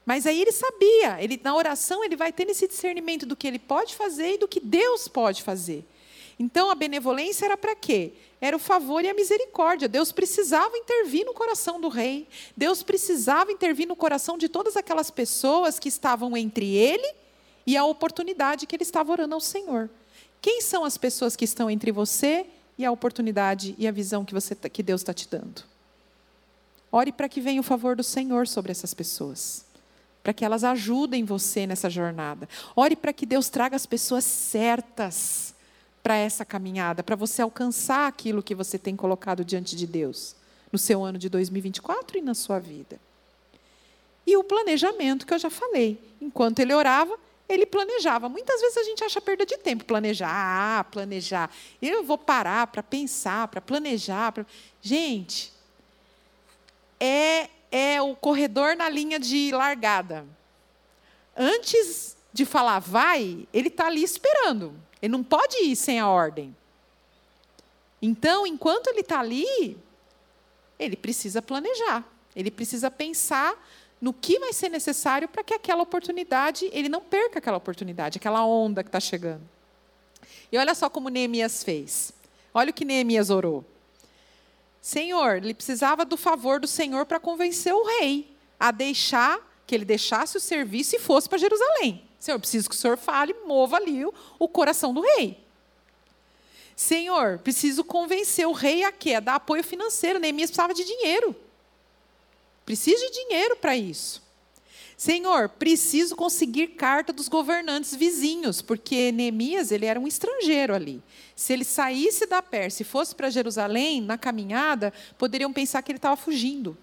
Mas aí ele sabia, ele na oração ele vai tendo esse discernimento do que ele pode fazer e do que Deus pode fazer. Então a benevolência era para quê? Era o favor e a misericórdia. Deus precisava intervir no coração do rei. Deus precisava intervir no coração de todas aquelas pessoas que estavam entre ele e a oportunidade que ele estava orando ao Senhor. Quem são as pessoas que estão entre você e a oportunidade e a visão que, você, tá, que Deus está te dando? Ore para que venha o favor do Senhor sobre essas pessoas para que elas ajudem você nessa jornada. Ore para que Deus traga as pessoas certas para essa caminhada, para você alcançar aquilo que você tem colocado diante de Deus no seu ano de 2024 e na sua vida. E o planejamento que eu já falei. Enquanto ele orava, ele planejava. Muitas vezes a gente acha perda de tempo planejar, planejar. Eu vou parar para pensar, para planejar. Pra... Gente, é, é o corredor na linha de largada. Antes de falar vai, ele está ali esperando. Ele não pode ir sem a ordem. Então, enquanto ele está ali, ele precisa planejar. Ele precisa pensar no que vai ser necessário para que aquela oportunidade, ele não perca aquela oportunidade, aquela onda que está chegando. E olha só como Neemias fez. Olha o que Neemias orou. Senhor, ele precisava do favor do Senhor para convencer o rei a deixar que ele deixasse o serviço e fosse para Jerusalém. Senhor, preciso que o Senhor fale, mova ali o, o coração do rei. Senhor, preciso convencer o rei a quê? A dar apoio financeiro. Neemias precisava de dinheiro. Preciso de dinheiro para isso. Senhor, preciso conseguir carta dos governantes vizinhos, porque Neemias ele era um estrangeiro ali. Se ele saísse da Pérsia e fosse para Jerusalém, na caminhada, poderiam pensar que ele estava fugindo.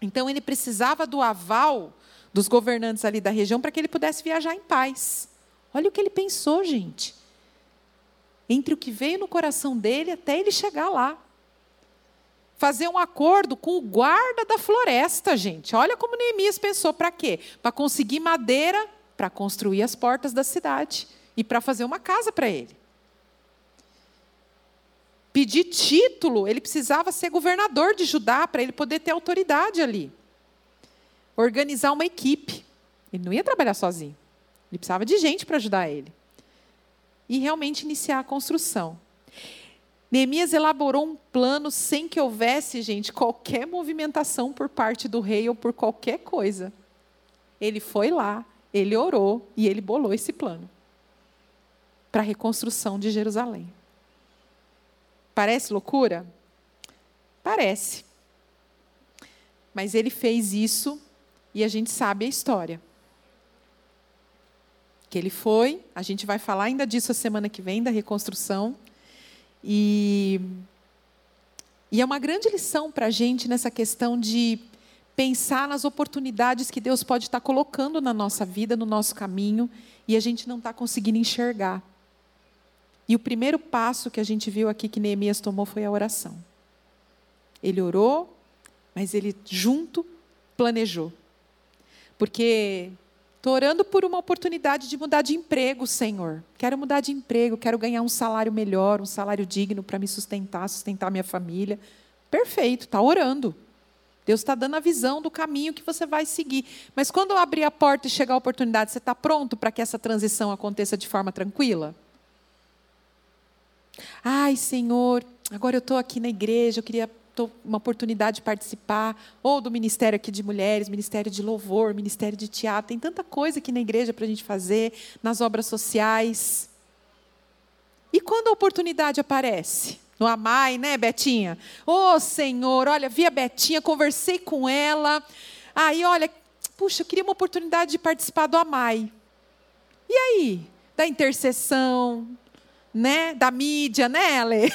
Então ele precisava do aval dos governantes ali da região para que ele pudesse viajar em paz. Olha o que ele pensou, gente. Entre o que veio no coração dele até ele chegar lá. fazer um acordo com o guarda da floresta, gente. Olha como Neemias pensou: para quê? Para conseguir madeira para construir as portas da cidade e para fazer uma casa para ele. Pedir título, ele precisava ser governador de Judá para ele poder ter autoridade ali. Organizar uma equipe. Ele não ia trabalhar sozinho. Ele precisava de gente para ajudar ele. E realmente iniciar a construção. Neemias elaborou um plano sem que houvesse, gente, qualquer movimentação por parte do rei ou por qualquer coisa. Ele foi lá, ele orou e ele bolou esse plano para a reconstrução de Jerusalém. Parece loucura? Parece. Mas ele fez isso e a gente sabe a história. Que ele foi, a gente vai falar ainda disso a semana que vem, da reconstrução. E, e é uma grande lição para a gente nessa questão de pensar nas oportunidades que Deus pode estar colocando na nossa vida, no nosso caminho, e a gente não está conseguindo enxergar. E o primeiro passo que a gente viu aqui que Neemias tomou foi a oração. Ele orou, mas ele junto planejou. Porque Estou orando por uma oportunidade de mudar de emprego, Senhor. Quero mudar de emprego, quero ganhar um salário melhor, um salário digno para me sustentar, sustentar minha família. Perfeito, está orando. Deus está dando a visão do caminho que você vai seguir. Mas quando abrir a porta e chegar a oportunidade, você está pronto para que essa transição aconteça de forma tranquila? Ai, Senhor, agora eu estou aqui na igreja, eu queria uma oportunidade de participar, ou do Ministério aqui de Mulheres, Ministério de Louvor, Ministério de Teatro, tem tanta coisa aqui na igreja para a gente fazer, nas obras sociais. E quando a oportunidade aparece? No Amai, né, Betinha? Ô oh, Senhor, olha, vi a Betinha, conversei com ela. Aí, olha, puxa, eu queria uma oportunidade de participar do Amai. E aí? Da intercessão, né? Da mídia, né, Ale?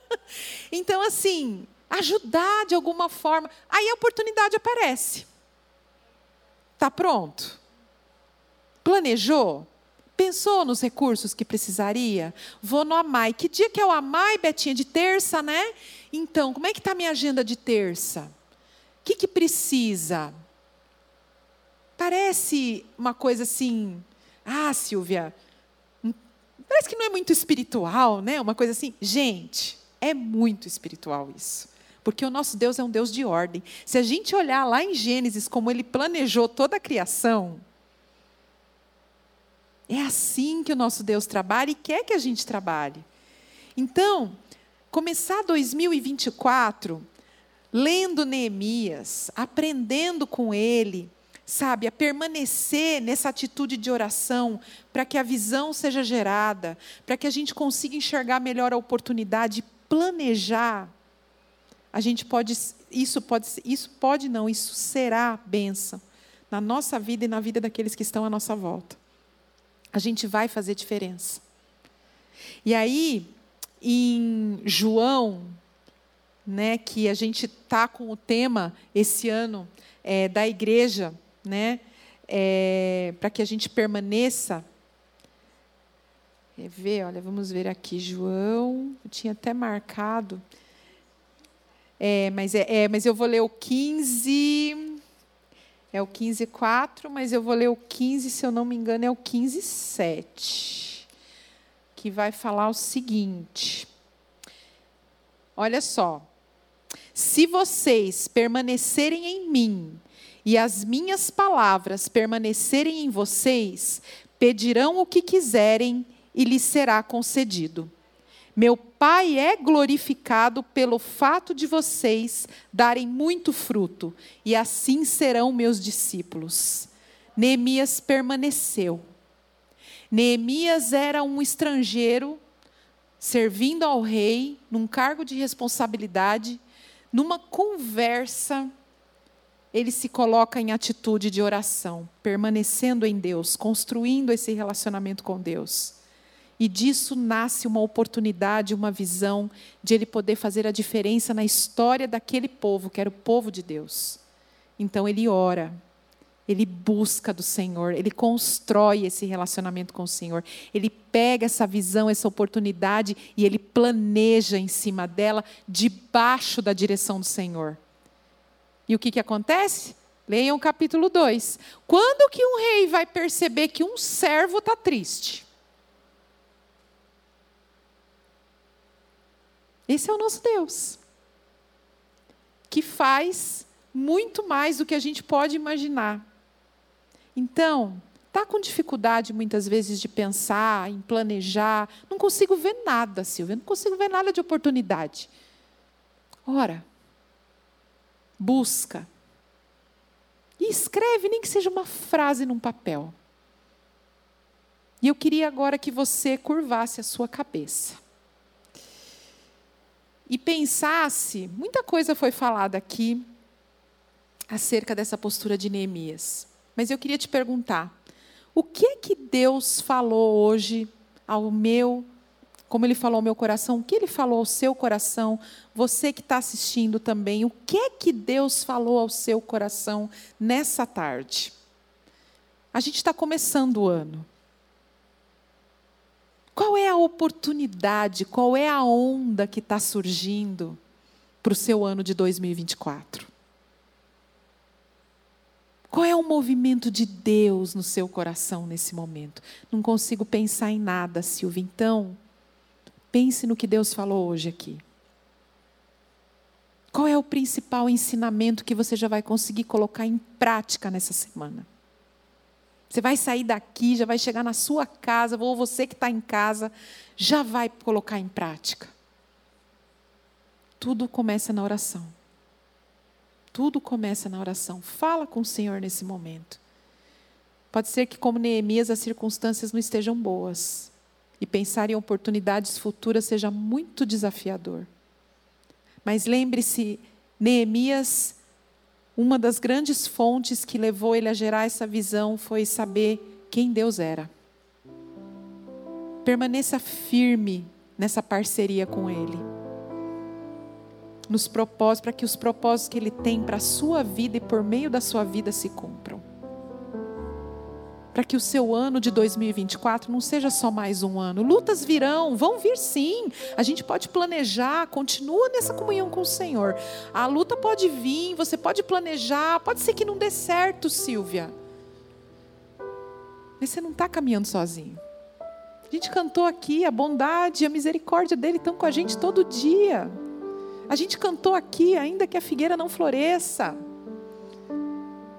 então, assim, ajudar de alguma forma. Aí a oportunidade aparece. Está pronto? Planejou? Pensou nos recursos que precisaria? Vou no Amai. Que dia que é o Amai, Betinha? De terça, né? Então, como é que está a minha agenda de terça? O que, que precisa? Parece uma coisa assim. Ah, Silvia, parece que não é muito espiritual, né? Uma coisa assim. Gente, é muito espiritual isso. Porque o nosso Deus é um Deus de ordem. Se a gente olhar lá em Gênesis como ele planejou toda a criação, é assim que o nosso Deus trabalha e quer que a gente trabalhe. Então, começar 2024 lendo Neemias, aprendendo com ele, sabe, a permanecer nessa atitude de oração, para que a visão seja gerada, para que a gente consiga enxergar melhor a oportunidade, planejar a gente pode, isso pode, isso pode não, isso será bênção na nossa vida e na vida daqueles que estão à nossa volta. A gente vai fazer diferença. E aí, em João, né, que a gente tá com o tema esse ano é, da igreja, né, é, para que a gente permaneça. Quer ver? Olha, vamos ver aqui, João. Eu tinha até marcado. É, mas, é, é, mas eu vou ler o 15. É o 15, 4, mas eu vou ler o 15, se eu não me engano, é o 15, 7. Que vai falar o seguinte. Olha só. Se vocês permanecerem em mim e as minhas palavras permanecerem em vocês, pedirão o que quiserem e lhes será concedido. Meu Pai é glorificado pelo fato de vocês darem muito fruto, e assim serão meus discípulos. Neemias permaneceu. Neemias era um estrangeiro servindo ao rei, num cargo de responsabilidade, numa conversa, ele se coloca em atitude de oração, permanecendo em Deus, construindo esse relacionamento com Deus. E disso nasce uma oportunidade, uma visão de ele poder fazer a diferença na história daquele povo, que era o povo de Deus. Então ele ora, ele busca do Senhor, ele constrói esse relacionamento com o Senhor, ele pega essa visão, essa oportunidade e ele planeja em cima dela, debaixo da direção do Senhor. E o que, que acontece? Leiam o capítulo 2. Quando que um rei vai perceber que um servo está triste? Esse é o nosso Deus, que faz muito mais do que a gente pode imaginar. Então, está com dificuldade muitas vezes de pensar, em planejar. Não consigo ver nada, Silvia, não consigo ver nada de oportunidade. Ora, busca. E escreve, nem que seja uma frase num papel. E eu queria agora que você curvasse a sua cabeça. E pensasse, muita coisa foi falada aqui acerca dessa postura de Neemias. Mas eu queria te perguntar: o que é que Deus falou hoje ao meu, como Ele falou ao meu coração, o que Ele falou ao seu coração? Você que está assistindo também, o que é que Deus falou ao seu coração nessa tarde? A gente está começando o ano. Qual é a oportunidade, qual é a onda que está surgindo para o seu ano de 2024? Qual é o movimento de Deus no seu coração nesse momento? Não consigo pensar em nada, Silvia. Então, pense no que Deus falou hoje aqui. Qual é o principal ensinamento que você já vai conseguir colocar em prática nessa semana? Você vai sair daqui, já vai chegar na sua casa, ou você que está em casa, já vai colocar em prática. Tudo começa na oração. Tudo começa na oração. Fala com o Senhor nesse momento. Pode ser que, como Neemias, as circunstâncias não estejam boas. E pensar em oportunidades futuras seja muito desafiador. Mas lembre-se, Neemias, uma das grandes fontes que levou ele a gerar essa visão foi saber quem Deus era. Permaneça firme nessa parceria com Ele nos propósitos, para que os propósitos que Ele tem para a sua vida e por meio da sua vida se cumpram. Para que o seu ano de 2024 não seja só mais um ano. Lutas virão, vão vir sim. A gente pode planejar, continua nessa comunhão com o Senhor. A luta pode vir, você pode planejar, pode ser que não dê certo, Silvia. Mas você não está caminhando sozinho. A gente cantou aqui, a bondade e a misericórdia dele estão com a gente todo dia. A gente cantou aqui, ainda que a figueira não floresça.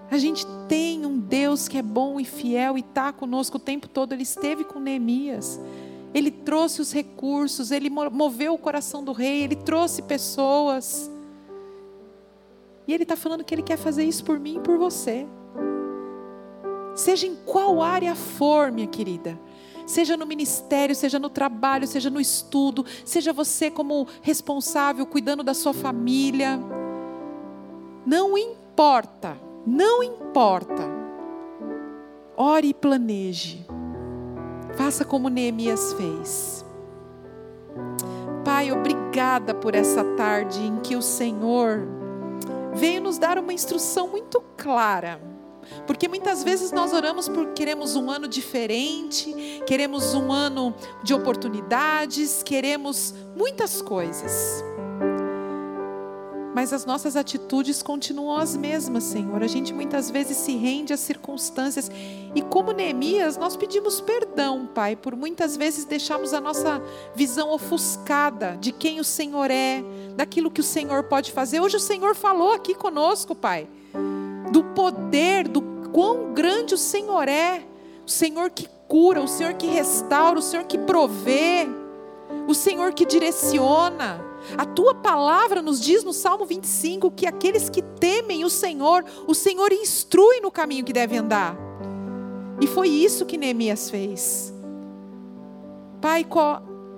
A gente tem um Deus que é bom e fiel e está conosco o tempo todo. Ele esteve com Neemias. Ele trouxe os recursos, ele moveu o coração do rei, ele trouxe pessoas. E ele está falando que ele quer fazer isso por mim e por você. Seja em qual área for, minha querida seja no ministério, seja no trabalho, seja no estudo, seja você como responsável, cuidando da sua família. Não importa, não importa. Ore e planeje. Faça como Neemias fez. Pai, obrigada por essa tarde em que o Senhor veio nos dar uma instrução muito clara porque muitas vezes nós oramos porque queremos um ano diferente, queremos um ano de oportunidades, queremos muitas coisas. Mas as nossas atitudes continuam as mesmas, Senhor. A gente muitas vezes se rende às circunstâncias. E como Neemias, nós pedimos perdão, Pai, por muitas vezes deixarmos a nossa visão ofuscada de quem o Senhor é, daquilo que o Senhor pode fazer. Hoje o Senhor falou aqui conosco, Pai do poder, do quão grande o Senhor é, o Senhor que cura, o Senhor que restaura, o Senhor que provê, o Senhor que direciona. A tua palavra nos diz no Salmo 25 que aqueles que temem o Senhor, o Senhor instrui no caminho que deve andar. E foi isso que Neemias fez. Pai,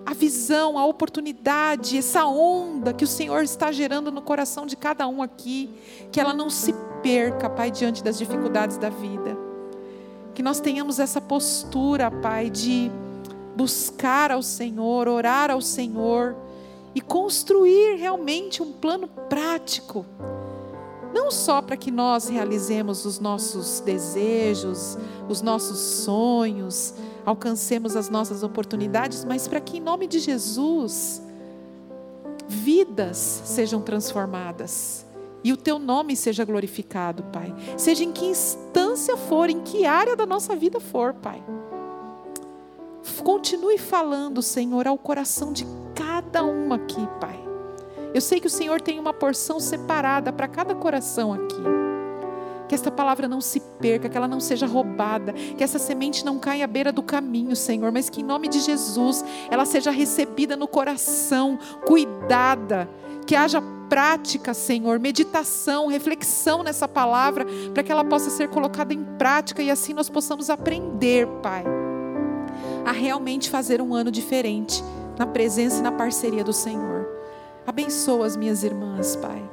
a visão, a oportunidade, essa onda que o Senhor está gerando no coração de cada um aqui, que ela não se perca, Pai, diante das dificuldades da vida. Que nós tenhamos essa postura, Pai, de buscar ao Senhor, orar ao Senhor e construir realmente um plano prático não só para que nós realizemos os nossos desejos, os nossos sonhos, alcancemos as nossas oportunidades, mas para que, em nome de Jesus, vidas sejam transformadas e o teu nome seja glorificado, Pai. Seja em que instância for, em que área da nossa vida for, Pai. Continue falando, Senhor, ao coração de cada um aqui, Pai. Eu sei que o Senhor tem uma porção separada para cada coração aqui. Que esta palavra não se perca, que ela não seja roubada, que essa semente não caia à beira do caminho, Senhor, mas que em nome de Jesus ela seja recebida no coração, cuidada, que haja prática, Senhor, meditação, reflexão nessa palavra, para que ela possa ser colocada em prática e assim nós possamos aprender, Pai, a realmente fazer um ano diferente na presença e na parceria do Senhor. Abençoa as minhas irmãs, Pai.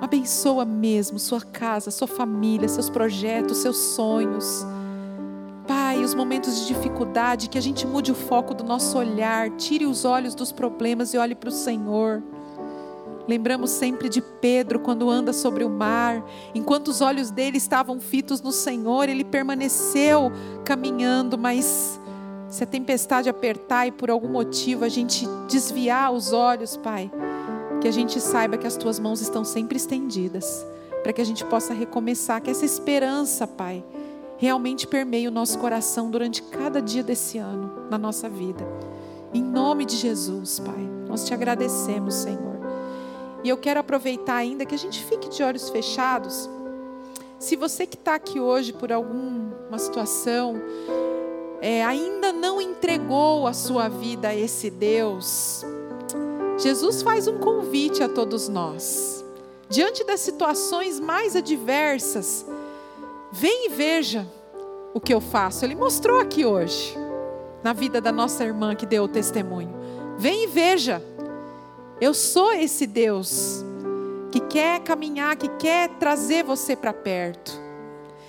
Abençoa mesmo sua casa, sua família, seus projetos, seus sonhos. Pai, os momentos de dificuldade, que a gente mude o foco do nosso olhar, tire os olhos dos problemas e olhe para o Senhor. Lembramos sempre de Pedro quando anda sobre o mar, enquanto os olhos dele estavam fitos no Senhor, ele permaneceu caminhando, mas se a tempestade apertar e por algum motivo a gente desviar os olhos, Pai, que a gente saiba que as tuas mãos estão sempre estendidas, para que a gente possa recomeçar, que essa esperança, Pai, realmente permeie o nosso coração durante cada dia desse ano, na nossa vida. Em nome de Jesus, Pai, nós te agradecemos, Senhor. E eu quero aproveitar ainda que a gente fique de olhos fechados. Se você que está aqui hoje por alguma situação, é, ainda não entregou a sua vida a esse Deus, Jesus faz um convite a todos nós. Diante das situações mais adversas, vem e veja o que eu faço. Ele mostrou aqui hoje, na vida da nossa irmã que deu o testemunho. Vem e veja. Eu sou esse Deus que quer caminhar, que quer trazer você para perto.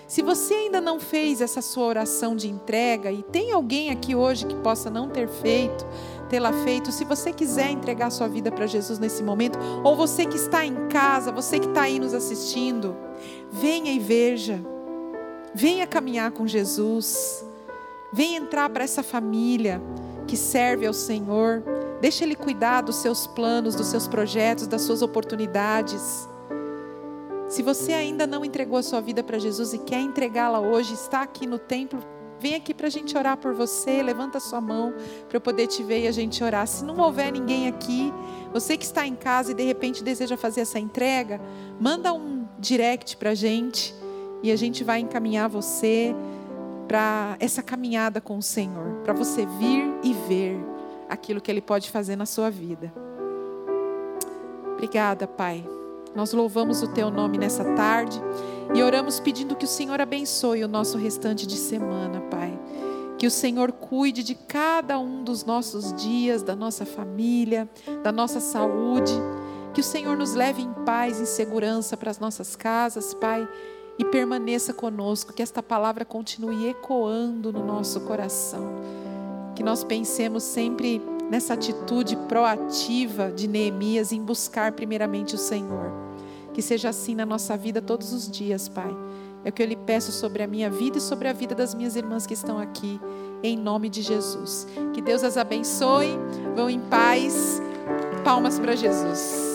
Se você ainda não fez essa sua oração de entrega, e tem alguém aqui hoje que possa não ter feito, tê-la feito, se você quiser entregar sua vida para Jesus nesse momento, ou você que está em casa, você que está aí nos assistindo, venha e veja, venha caminhar com Jesus, venha entrar para essa família que serve ao Senhor, deixa Ele cuidar dos seus planos, dos seus projetos, das suas oportunidades. Se você ainda não entregou a sua vida para Jesus e quer entregá-la hoje, está aqui no templo, vem aqui para a gente orar por você. Levanta a sua mão para eu poder te ver e a gente orar. Se não houver ninguém aqui, você que está em casa e de repente deseja fazer essa entrega, manda um direct para a gente e a gente vai encaminhar você para essa caminhada com o Senhor, para você vir e ver aquilo que Ele pode fazer na sua vida. Obrigada, Pai. Nós louvamos o teu nome nessa tarde e oramos pedindo que o Senhor abençoe o nosso restante de semana, Pai. Que o Senhor cuide de cada um dos nossos dias, da nossa família, da nossa saúde. Que o Senhor nos leve em paz e segurança para as nossas casas, Pai, e permaneça conosco. Que esta palavra continue ecoando no nosso coração. Que nós pensemos sempre nessa atitude proativa de Neemias em buscar primeiramente o Senhor. Que seja assim na nossa vida todos os dias, Pai. É o que eu lhe peço sobre a minha vida e sobre a vida das minhas irmãs que estão aqui, em nome de Jesus. Que Deus as abençoe, vão em paz. Palmas para Jesus.